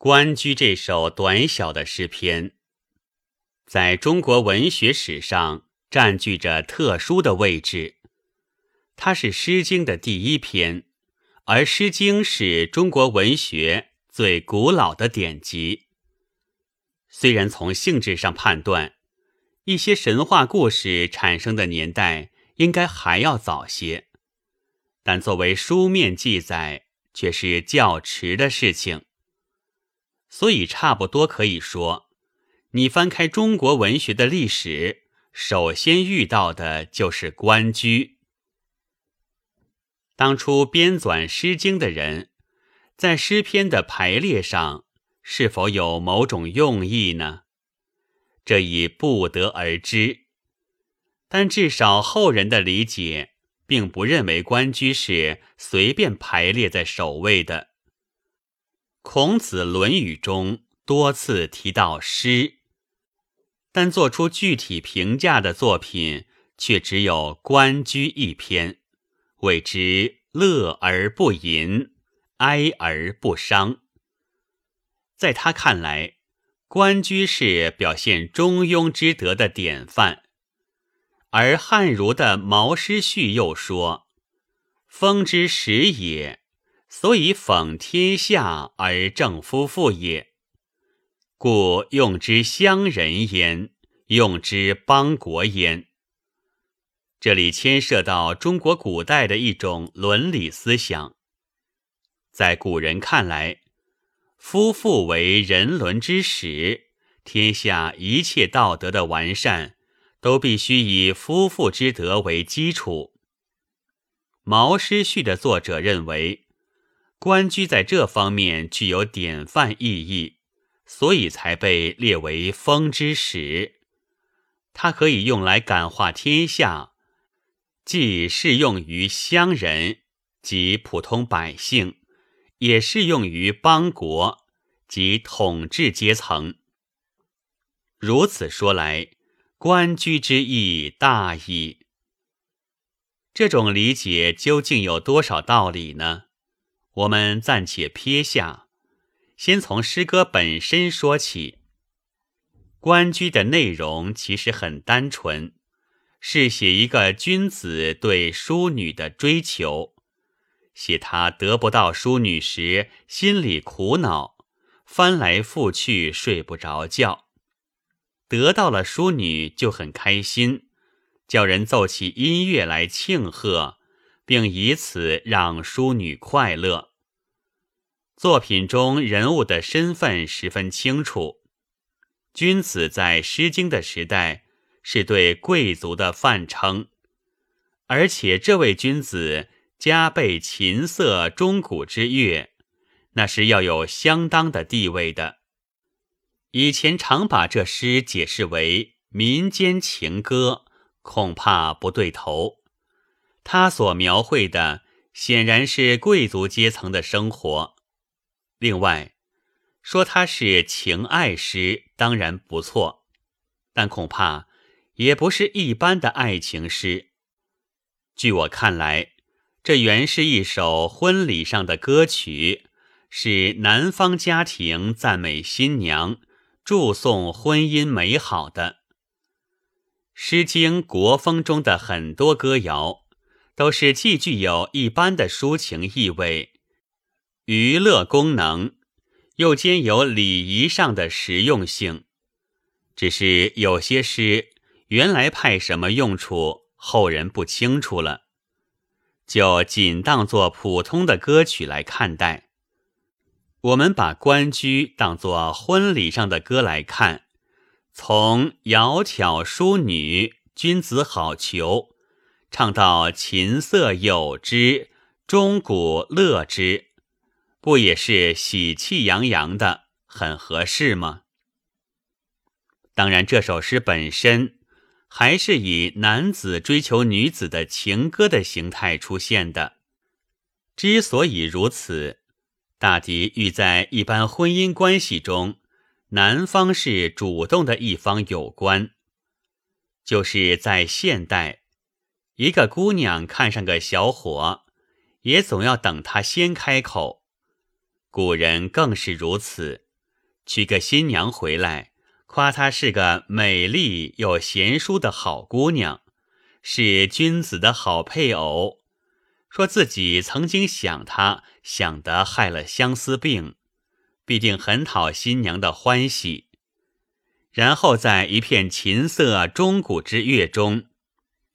关雎这首短小的诗篇，在中国文学史上占据着特殊的位置。它是《诗经》的第一篇，而《诗经》是中国文学最古老的典籍。虽然从性质上判断，一些神话故事产生的年代应该还要早些，但作为书面记载，却是较迟的事情。所以，差不多可以说，你翻开中国文学的历史，首先遇到的就是《关雎》。当初编纂《诗经》的人，在诗篇的排列上，是否有某种用意呢？这已不得而知。但至少后人的理解，并不认为《关雎》是随便排列在首位的。孔子《论语》中多次提到诗，但做出具体评价的作品却只有《关雎》一篇，谓之乐而不淫，哀而不伤。在他看来，《关雎》是表现中庸之德的典范，而汉儒的《毛诗序》又说：“风之始也。”所以讽天下而正夫妇也，故用之乡人焉，用之邦国焉。这里牵涉到中国古代的一种伦理思想。在古人看来，夫妇为人伦之始，天下一切道德的完善，都必须以夫妇之德为基础。《毛诗序》的作者认为。关雎在这方面具有典范意义，所以才被列为风之始。它可以用来感化天下，既适用于乡人及普通百姓，也适用于邦国及统治阶层。如此说来，关雎之意大矣。这种理解究竟有多少道理呢？我们暂且撇下，先从诗歌本身说起。《关雎》的内容其实很单纯，是写一个君子对淑女的追求，写他得不到淑女时心里苦恼，翻来覆去睡不着觉；得到了淑女就很开心，叫人奏起音乐来庆贺。并以此让淑女快乐。作品中人物的身份十分清楚，君子在《诗经》的时代是对贵族的泛称，而且这位君子加备琴瑟钟鼓之乐，那是要有相当的地位的。以前常把这诗解释为民间情歌，恐怕不对头。他所描绘的显然是贵族阶层的生活。另外，说他是情爱诗，当然不错，但恐怕也不是一般的爱情诗。据我看来，这原是一首婚礼上的歌曲，是男方家庭赞美新娘、祝颂婚姻美好的。《诗经·国风》中的很多歌谣。都是既具有一般的抒情意味、娱乐功能，又兼有礼仪上的实用性。只是有些诗原来派什么用处，后人不清楚了，就仅当作普通的歌曲来看待。我们把《关雎》当作婚礼上的歌来看，从“窈窕淑女，君子好逑”。唱到琴瑟友之，钟鼓乐之，不也是喜气洋洋的，很合适吗？当然，这首诗本身还是以男子追求女子的情歌的形态出现的。之所以如此，大抵与在一般婚姻关系中，男方是主动的一方有关。就是在现代。一个姑娘看上个小伙，也总要等他先开口。古人更是如此，娶个新娘回来，夸她是个美丽又贤淑的好姑娘，是君子的好配偶，说自己曾经想她，想得害了相思病，必定很讨新娘的欢喜。然后在一片琴瑟钟鼓之乐中，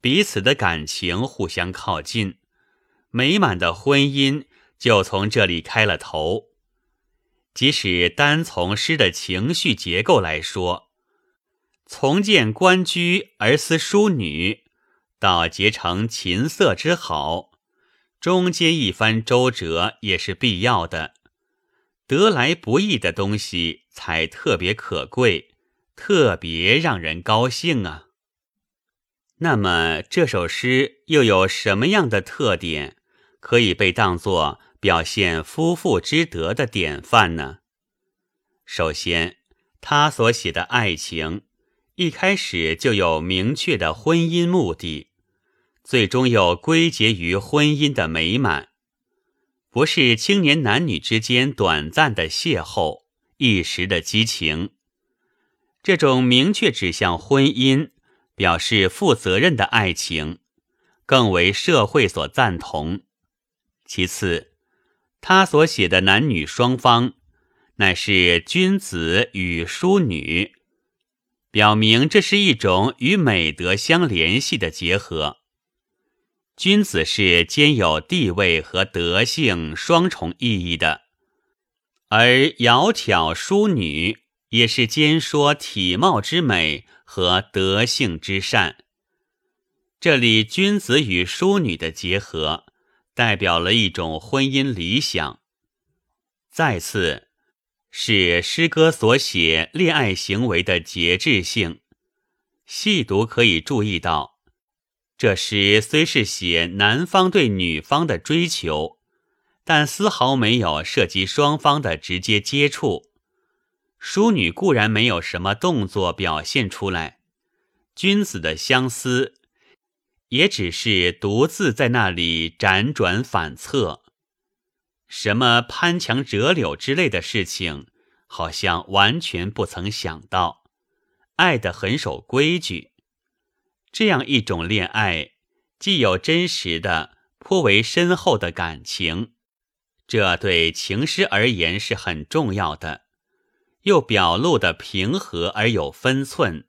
彼此的感情互相靠近，美满的婚姻就从这里开了头。即使单从诗的情绪结构来说，从见官居而思淑女，到结成琴瑟之好，中间一番周折也是必要的。得来不易的东西才特别可贵，特别让人高兴啊。那么这首诗又有什么样的特点，可以被当作？表现夫妇之德的典范呢？首先，他所写的爱情一开始就有明确的婚姻目的，最终又归结于婚姻的美满，不是青年男女之间短暂的邂逅、一时的激情。这种明确指向婚姻、表示负责任的爱情，更为社会所赞同。其次，他所写的男女双方，乃是君子与淑女，表明这是一种与美德相联系的结合。君子是兼有地位和德性双重意义的，而窈窕淑女也是兼说体貌之美和德性之善。这里君子与淑女的结合。代表了一种婚姻理想。再次，是诗歌所写恋爱行为的节制性。细读可以注意到，这诗虽是写男方对女方的追求，但丝毫没有涉及双方的直接接触。淑女固然没有什么动作表现出来，君子的相思。也只是独自在那里辗转反侧，什么攀墙折柳之类的事情，好像完全不曾想到。爱得很守规矩，这样一种恋爱，既有真实的、颇为深厚的感情，这对情诗而言是很重要的；又表露的平和而有分寸，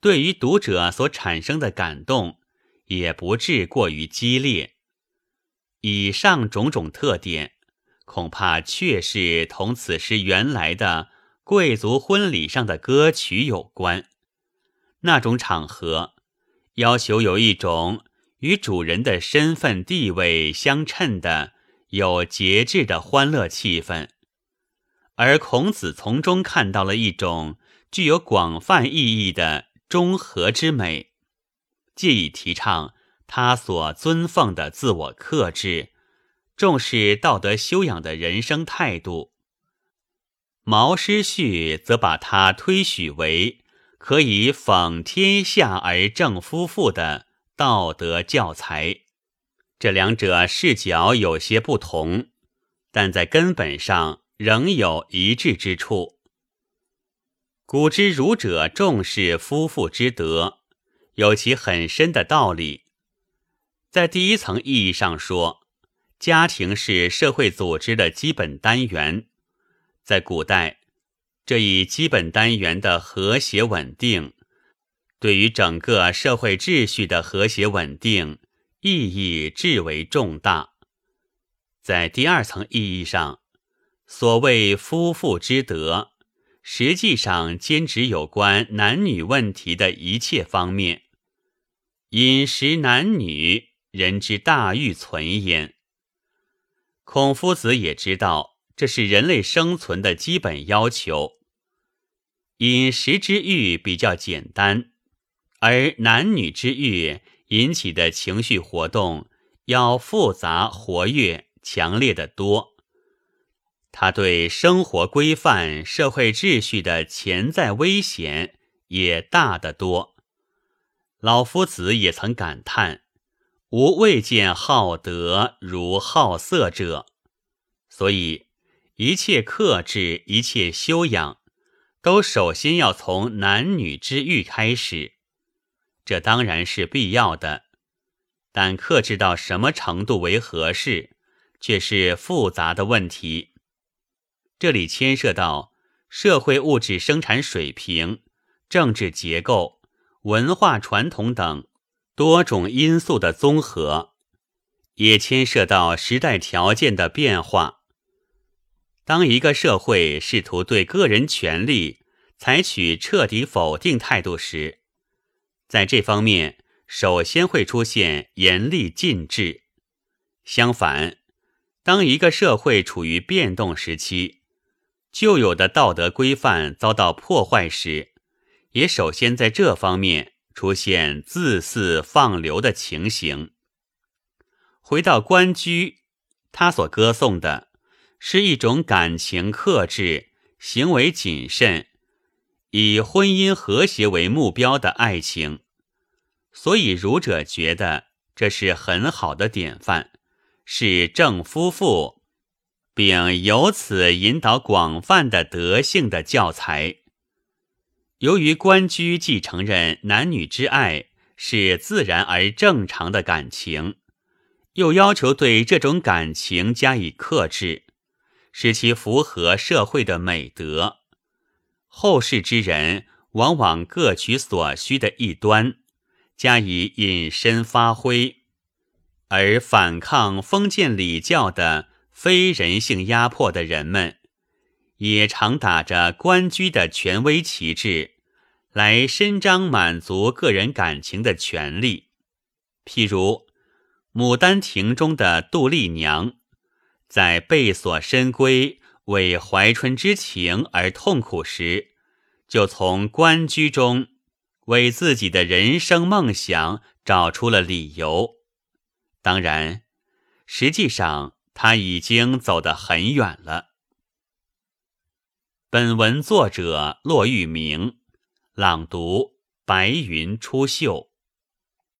对于读者所产生的感动。也不至过于激烈。以上种种特点，恐怕确是同此诗原来的贵族婚礼上的歌曲有关。那种场合要求有一种与主人的身份地位相称的有节制的欢乐气氛，而孔子从中看到了一种具有广泛意义的中和之美。借以提倡他所尊奉的自我克制、重视道德修养的人生态度。毛诗序则把他推许为可以讽天下而正夫妇的道德教材。这两者视角有些不同，但在根本上仍有一致之处。古之儒者重视夫妇之德。有其很深的道理。在第一层意义上说，家庭是社会组织的基本单元。在古代，这一基本单元的和谐稳定，对于整个社会秩序的和谐稳定意义至为重大。在第二层意义上，所谓夫妇之德，实际上兼指有关男女问题的一切方面。饮食男女，人之大欲存焉。孔夫子也知道，这是人类生存的基本要求。饮食之欲比较简单，而男女之欲引起的情绪活动要复杂、活跃、强烈的多。他对生活规范、社会秩序的潜在危险也大得多。老夫子也曾感叹：“吾未见好德如好色者。”所以，一切克制，一切修养，都首先要从男女之欲开始。这当然是必要的，但克制到什么程度为合适，却是复杂的问题。这里牵涉到社会物质生产水平、政治结构、文化传统等多种因素的综合，也牵涉到时代条件的变化。当一个社会试图对个人权利采取彻底否定态度时，在这方面首先会出现严厉禁制。相反，当一个社会处于变动时期，旧有的道德规范遭到破坏时，也首先在这方面出现自肆放流的情形。回到关雎，他所歌颂的。是一种感情克制、行为谨慎、以婚姻和谐为目标的爱情，所以儒者觉得这是很好的典范，是正夫妇，并由此引导广泛的德性的教材。由于官居既承认男女之爱是自然而正常的感情，又要求对这种感情加以克制。使其符合社会的美德，后世之人往往各取所需的一端，加以引申发挥，而反抗封建礼教的非人性压迫的人们，也常打着官居的权威旗帜，来伸张满足个人感情的权利。譬如《牡丹亭》中的杜丽娘。在被锁深闺为怀春之情而痛苦时，就从官居中为自己的人生梦想找出了理由。当然，实际上他已经走得很远了。本文作者骆玉明，朗读：白云出岫。